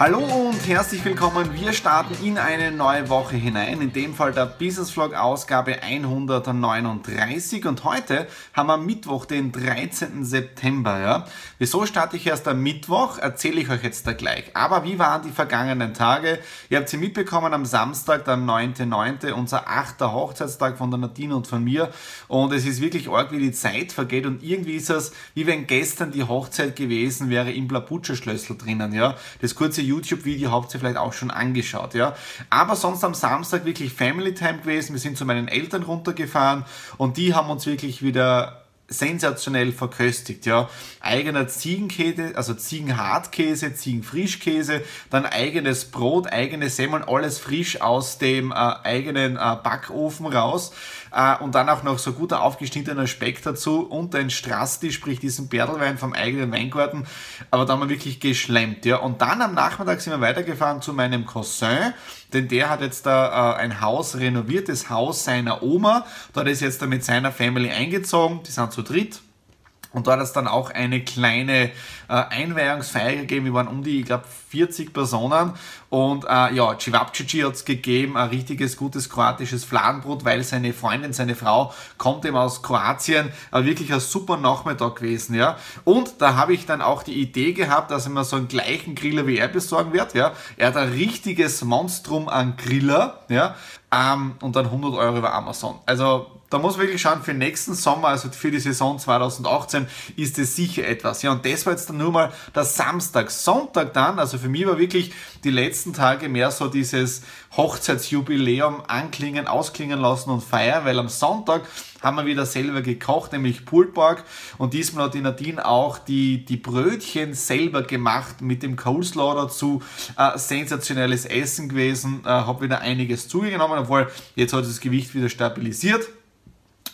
Hallo und herzlich willkommen. Wir starten in eine neue Woche hinein, in dem Fall der Business Vlog Ausgabe 139 und heute haben wir Mittwoch, den 13. September. Ja. Wieso starte ich erst am Mittwoch, erzähle ich euch jetzt da gleich. Aber wie waren die vergangenen Tage? Ihr habt sie mitbekommen am Samstag, der 9.9., unser achter Hochzeitstag von der Nadine und von mir und es ist wirklich arg, wie die Zeit vergeht und irgendwie ist es, wie wenn gestern die Hochzeit gewesen wäre im Blabutscher-Schlössl drinnen. Ja. Das kurze YouTube-Video habt ihr vielleicht auch schon angeschaut, ja. Aber sonst am Samstag wirklich Family Time gewesen. Wir sind zu meinen Eltern runtergefahren und die haben uns wirklich wieder sensationell verköstigt, ja. Eigener Ziegenkäse, also Ziegenhartkäse, Ziegenfrischkäse, dann eigenes Brot, eigene Semmeln, alles frisch aus dem äh, eigenen äh, Backofen raus äh, und dann auch noch so guter aufgeschnittener Speck dazu und ein Strasti, sprich diesen Berdelwein vom eigenen Weingarten, aber da haben wir wirklich geschlemmt, ja. Und dann am Nachmittag sind wir weitergefahren zu meinem Cousin, denn der hat jetzt da äh, ein Haus renoviert, das Haus seiner Oma. Dort ist jetzt da mit seiner Family eingezogen. Die sind zu dritt. Und dort hat es dann auch eine kleine äh, Einweihungsfeier gegeben. Wir waren um die, ich glaube, 40 Personen. Und äh, ja, Cevapcici hat es gegeben, ein richtiges, gutes kroatisches Fladenbrot, weil seine Freundin, seine Frau kommt eben aus Kroatien. Aber wirklich ein super Nachmittag gewesen, ja. Und da habe ich dann auch die Idee gehabt, dass ich mir so einen gleichen Griller wie er besorgen werde, ja. Er hat ein richtiges Monstrum an Griller, ja. Ähm, und dann 100 Euro über Amazon. Also da muss man wirklich schauen, für den nächsten Sommer, also für die Saison 2018, ist es sicher etwas. Ja, und das war jetzt dann nur mal der Samstag. Sonntag dann, also für mich war wirklich die letzten Tage mehr so dieses Hochzeitsjubiläum anklingen, ausklingen lassen und feiern, weil am Sonntag haben wir wieder selber gekocht, nämlich Pulled. Und diesmal hat die Nadine auch die, die Brötchen selber gemacht mit dem Coleslaw dazu. Äh, sensationelles Essen gewesen, äh, habe wieder einiges zugenommen, obwohl jetzt hat das Gewicht wieder stabilisiert.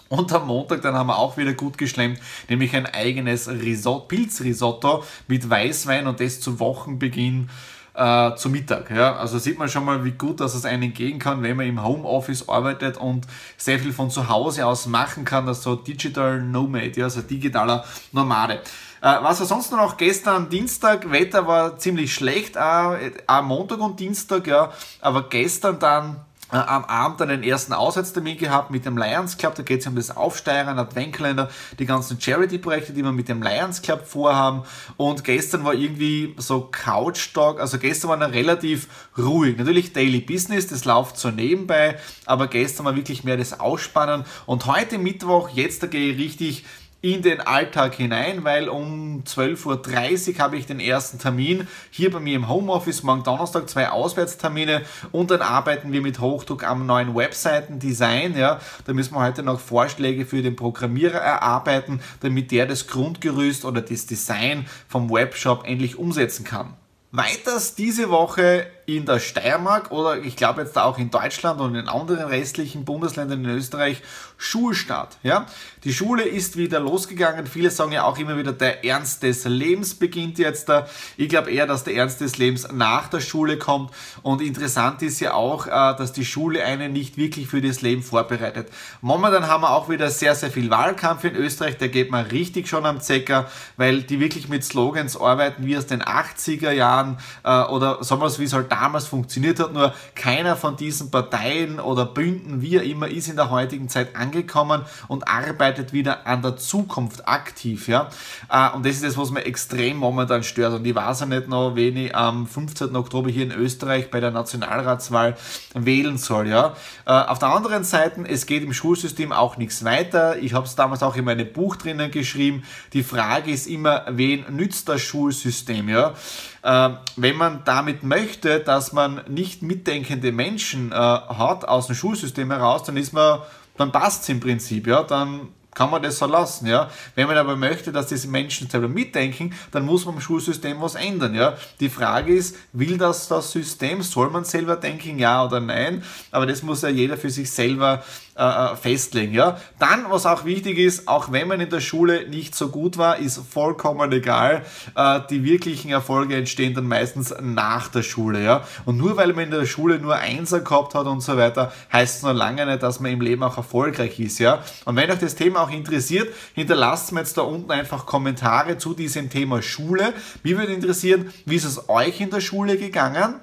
Und am Montag dann haben wir auch wieder gut geschlemmt, nämlich ein eigenes Risotto, Pilzrisotto mit Weißwein und das zu Wochenbeginn äh, zu Mittag. Ja? Also sieht man schon mal, wie gut dass es einen gehen kann, wenn man im Homeoffice arbeitet und sehr viel von zu Hause aus machen kann, das so Digital Nomad, ja? also digitaler Nomade. Äh, was war sonst noch? Gestern Dienstag, Wetter war ziemlich schlecht, äh, am Montag und Dienstag, ja, aber gestern dann am Abend einen ersten Auswärtstermin gehabt mit dem Lions Club. Da geht es um das Aufsteigen, Adventkalender, die ganzen Charity-Projekte, die wir mit dem Lions Club vorhaben. Und gestern war irgendwie so Couch-Talk. Also gestern war er relativ ruhig. Natürlich Daily Business, das läuft so nebenbei. Aber gestern war wirklich mehr das Ausspannen. Und heute Mittwoch, jetzt da gehe ich richtig in den Alltag hinein, weil um 12.30 Uhr habe ich den ersten Termin hier bei mir im Homeoffice, morgen Donnerstag zwei Auswärtstermine und dann arbeiten wir mit Hochdruck am neuen Webseitendesign. Ja. Da müssen wir heute noch Vorschläge für den Programmierer erarbeiten, damit der das Grundgerüst oder das Design vom Webshop endlich umsetzen kann. Weiters diese Woche in der Steiermark oder ich glaube jetzt auch in Deutschland und in anderen restlichen Bundesländern in Österreich Schulstart. Ja? Die Schule ist wieder losgegangen. Viele sagen ja auch immer wieder, der Ernst des Lebens beginnt jetzt da. Ich glaube eher, dass der Ernst des Lebens nach der Schule kommt. Und interessant ist ja auch, äh, dass die Schule einen nicht wirklich für das Leben vorbereitet. Momentan haben wir auch wieder sehr, sehr viel Wahlkampf in Österreich. Der geht man richtig schon am Zecker, weil die wirklich mit Slogans arbeiten wie aus den 80er Jahren äh, oder sagen wir es wie Soldaten damals funktioniert hat. Nur keiner von diesen Parteien oder Bünden, wie er immer, ist in der heutigen Zeit angekommen und arbeitet wieder an der Zukunft aktiv. Ja? Äh, und das ist das, was mir extrem momentan stört. Und ich weiß ja nicht noch, wen ich am 15. Oktober hier in Österreich bei der Nationalratswahl wählen soll. Ja? Äh, auf der anderen Seite, es geht im Schulsystem auch nichts weiter. Ich habe es damals auch in meinem Buch drinnen geschrieben. Die Frage ist immer, wen nützt das Schulsystem? Ja? Äh, wenn man damit möchte, dass man nicht mitdenkende Menschen hat aus dem Schulsystem heraus, dann ist man dann passt es im Prinzip, ja, dann kann man das so lassen, ja. Wenn man aber möchte, dass diese Menschen selber mitdenken, dann muss man im Schulsystem was ändern, ja. Die Frage ist, will das das System, soll man selber denken, ja oder nein? Aber das muss ja jeder für sich selber äh, äh, festlegen. Ja? Dann, was auch wichtig ist, auch wenn man in der Schule nicht so gut war, ist vollkommen egal. Äh, die wirklichen Erfolge entstehen dann meistens nach der Schule. Ja? Und nur weil man in der Schule nur Einser gehabt hat und so weiter, heißt es noch lange nicht, dass man im Leben auch erfolgreich ist. Ja? Und wenn euch das Thema auch interessiert, hinterlasst mir jetzt da unten einfach Kommentare zu diesem Thema Schule. Mich würde interessieren, wie ist es euch in der Schule gegangen?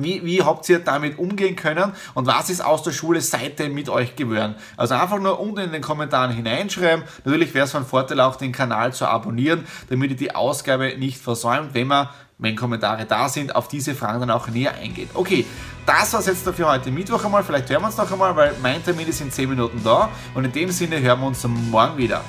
Wie, wie habt ihr damit umgehen können und was ist aus der Schule seitdem mit euch geworden? Also einfach nur unten in den Kommentaren hineinschreiben. Natürlich wäre es von Vorteil auch den Kanal zu abonnieren, damit ihr die Ausgabe nicht versäumt, wenn wir, wenn Kommentare da sind, auf diese Fragen dann auch näher eingeht. Okay, das war es jetzt für heute Mittwoch einmal. Vielleicht hören wir uns noch einmal, weil mein Termin ist in 10 Minuten da und in dem Sinne hören wir uns morgen wieder.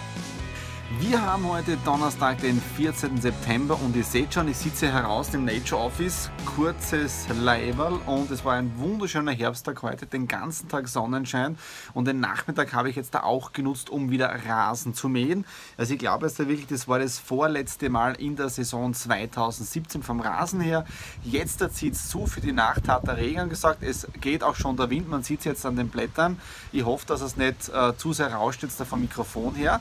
Wir haben heute Donnerstag, den 14. September und ihr seht schon, ich sitze heraus im Nature Office, kurzes Leiberl und es war ein wunderschöner Herbsttag heute, den ganzen Tag Sonnenschein und den Nachmittag habe ich jetzt da auch genutzt, um wieder Rasen zu mähen. Also ich glaube jetzt wirklich, das war das vorletzte Mal in der Saison 2017 vom Rasen her. Jetzt zieht es zu, für die Nacht hat der Regen gesagt, es geht auch schon der Wind, man sieht es jetzt an den Blättern. Ich hoffe, dass es nicht äh, zu sehr rauscht jetzt da vom Mikrofon her.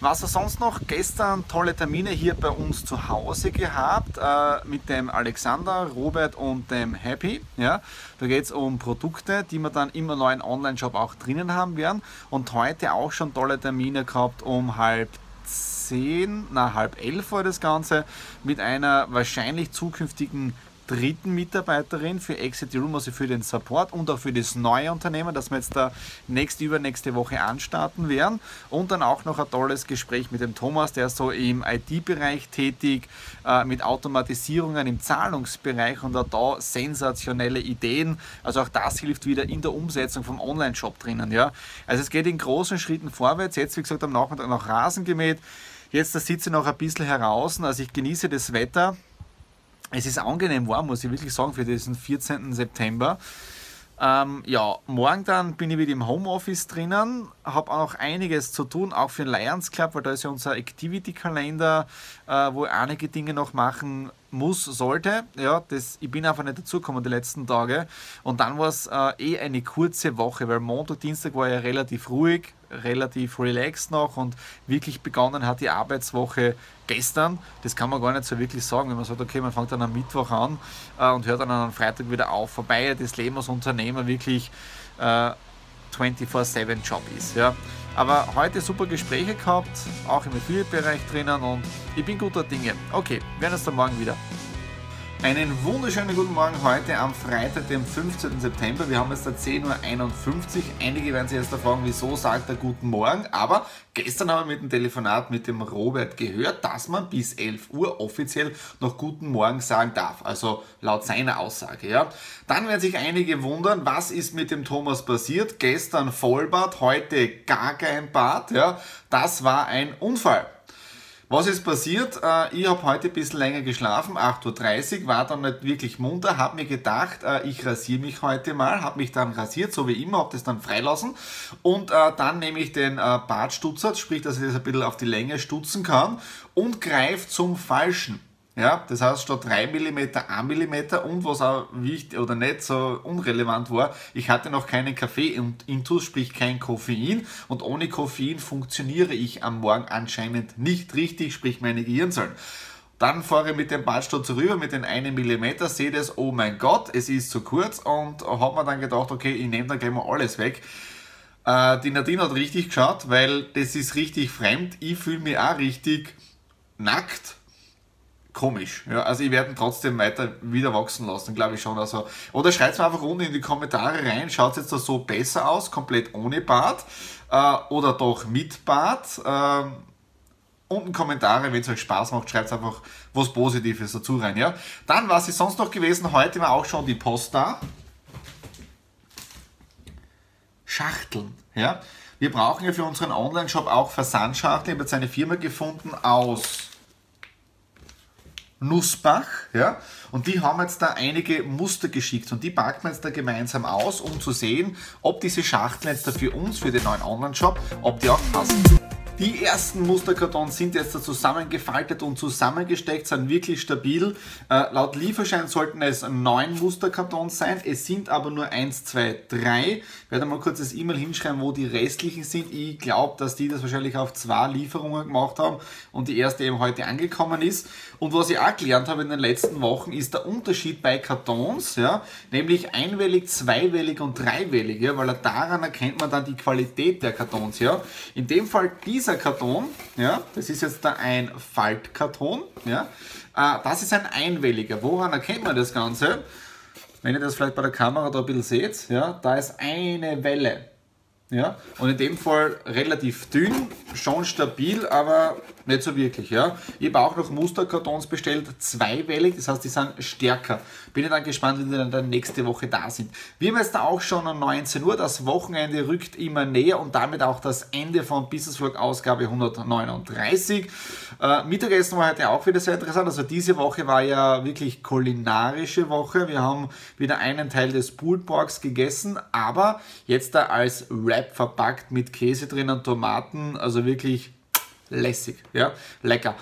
Was war sonst noch? Gestern tolle Termine hier bei uns zu Hause gehabt äh, mit dem Alexander, Robert und dem Happy. Ja, da geht es um Produkte, die wir dann im neuen Online-Shop auch drinnen haben werden. Und heute auch schon tolle Termine gehabt um halb zehn, na halb elf war das Ganze, mit einer wahrscheinlich zukünftigen dritten Mitarbeiterin für Exit Room, also für den Support und auch für das neue Unternehmen, das wir jetzt da nächste, übernächste Woche anstarten werden. Und dann auch noch ein tolles Gespräch mit dem Thomas, der ist so im IT-Bereich tätig, äh, mit Automatisierungen im Zahlungsbereich und auch da sensationelle Ideen. Also auch das hilft wieder in der Umsetzung vom Online-Shop drinnen. Ja. Also es geht in großen Schritten vorwärts. Jetzt, wie gesagt, am Nachmittag noch Rasen gemäht. Jetzt sitze ich noch ein bisschen heraus, also ich genieße das Wetter. Es ist angenehm warm, muss ich wirklich sagen, für diesen 14. September. Ähm, ja, morgen dann bin ich wieder im Homeoffice drinnen, habe auch noch einiges zu tun, auch für den Lions Club, weil da ist ja unser Activity-Kalender, äh, wo einige Dinge noch machen muss, sollte. Ja, das, ich bin einfach nicht dazugekommen die letzten Tage. Und dann war es äh, eh eine kurze Woche, weil Montag, Dienstag war ja relativ ruhig, relativ relaxed noch und wirklich begonnen hat die Arbeitswoche gestern. Das kann man gar nicht so wirklich sagen, wenn man sagt, okay, man fängt dann am Mittwoch an äh, und hört dann am Freitag wieder auf. Vorbei das Leben als Unternehmer wirklich äh, 24-7 Job ist. Ja. Aber heute super Gespräche gehabt, auch im Affiliate-Bereich drinnen und ich bin guter Dinge. Okay, wir werden uns dann morgen wieder. Einen wunderschönen guten Morgen heute am Freitag, dem 15. September. Wir haben jetzt da 10.51 Uhr. Einige werden sich jetzt da fragen, wieso sagt er guten Morgen. Aber gestern haben wir mit dem Telefonat mit dem Robert gehört, dass man bis 11 Uhr offiziell noch guten Morgen sagen darf. Also laut seiner Aussage. Ja. Dann werden sich einige wundern, was ist mit dem Thomas passiert. Gestern Vollbad, heute gar kein Bad. Ja. Das war ein Unfall. Was ist passiert? Äh, ich habe heute ein bisschen länger geschlafen, 8.30 Uhr, war dann nicht wirklich munter, habe mir gedacht, äh, ich rasiere mich heute mal, habe mich dann rasiert, so wie immer, habe das dann freilassen und äh, dann nehme ich den Bartstutzer, sprich, dass ich das ein bisschen auf die Länge stutzen kann und greife zum Falschen. Ja, das heißt, statt 3 mm 1 mm und was auch wichtig oder nicht so unrelevant war, ich hatte noch keinen Kaffee und Intus, sprich kein Koffein und ohne Koffein funktioniere ich am Morgen anscheinend nicht richtig, sprich meine Gehirnzellen. Dann fahre ich mit dem Badstuhl rüber mit den 1 mm, sehe das, oh mein Gott, es ist zu kurz und habe mir dann gedacht, okay, ich nehme dann gleich mal alles weg. Äh, die Nadine hat richtig geschaut, weil das ist richtig fremd. Ich fühle mich auch richtig nackt komisch. Ja, also ich werde ihn trotzdem weiter wieder wachsen lassen, glaube ich schon. Also, oder schreibt es mir einfach unten in die Kommentare rein, schaut es jetzt da so besser aus, komplett ohne Bart äh, oder doch mit Bart. Äh, unten Kommentare, wenn es euch Spaß macht, schreibt einfach was Positives dazu rein. Ja? Dann, was ist sonst noch gewesen? Heute war auch schon die Post da. Schachteln. Ja? Wir brauchen ja für unseren Online-Shop auch Versandschachteln. Ich habe jetzt eine Firma gefunden aus Nussbach, ja, und die haben jetzt da einige Muster geschickt und die packen wir jetzt da gemeinsam aus, um zu sehen, ob diese Schachteln jetzt da für uns, für den neuen Online-Shop, ob die auch passen. Die ersten Musterkartons sind jetzt zusammengefaltet und zusammengesteckt, sind wirklich stabil. Äh, laut Lieferschein sollten es neun Musterkartons sein. Es sind aber nur eins, zwei, drei. Ich werde mal kurz das E-Mail hinschreiben, wo die restlichen sind. Ich glaube, dass die das wahrscheinlich auf zwei Lieferungen gemacht haben und die erste eben heute angekommen ist. Und was ich auch gelernt habe in den letzten Wochen, ist der Unterschied bei Kartons, ja, nämlich einwellig, zweiwellig und dreiwellig, ja, weil daran erkennt man dann die Qualität der Kartons. Ja. In dem Fall dieser Karton, ja, das ist jetzt da ein Faltkarton, ja, äh, das ist ein einwelliger. Woran erkennt man das Ganze? Wenn ihr das vielleicht bei der Kamera da ein bisschen seht, ja, da ist eine Welle. Ja? Und in dem Fall relativ dünn, schon stabil, aber nicht so wirklich. Ja? Ich habe auch noch Musterkartons bestellt, zweiwellig, das heißt, die sind stärker. Bin ich dann gespannt, wie die dann nächste Woche da sind. Wir haben jetzt auch schon um 19 Uhr, das Wochenende rückt immer näher und damit auch das Ende von Business Vlog Ausgabe 139. Äh, Mittagessen war heute auch wieder sehr interessant. Also diese Woche war ja wirklich kulinarische Woche. Wir haben wieder einen Teil des Pulled Porks gegessen, aber jetzt da als Wrap verpackt mit Käse drin und Tomaten. Also wirklich lässig, ja, lecker.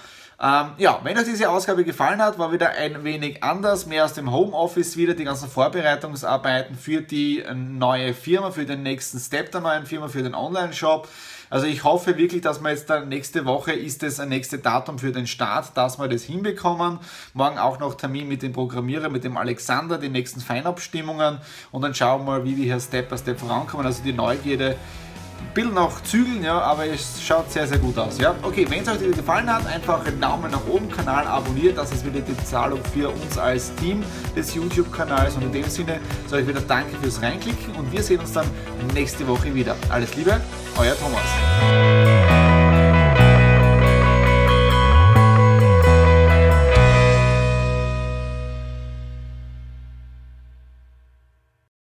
Ähm, ja, wenn euch diese Ausgabe gefallen hat, war wieder ein wenig anders, mehr aus dem Homeoffice wieder, die ganzen Vorbereitungsarbeiten für die neue Firma, für den nächsten Step der neuen Firma, für den Online-Shop. Also ich hoffe wirklich, dass wir jetzt dann nächste Woche ist es ein nächstes Datum für den Start, dass wir das hinbekommen. Morgen auch noch Termin mit dem Programmierer, mit dem Alexander, die nächsten Feinabstimmungen und dann schauen wir mal, wie wir hier Step by Step vorankommen. Also die Neugierde bisschen noch zügeln, ja, aber es schaut sehr, sehr gut aus. Ja. Okay, wenn es euch gefallen hat, einfach einen Daumen nach oben, Kanal abonniert, das ist wieder die Bezahlung für uns als Team des YouTube-Kanals und in dem Sinne sage ich wieder Danke fürs Reinklicken und wir sehen uns dann nächste Woche wieder. Alles Liebe, euer Thomas.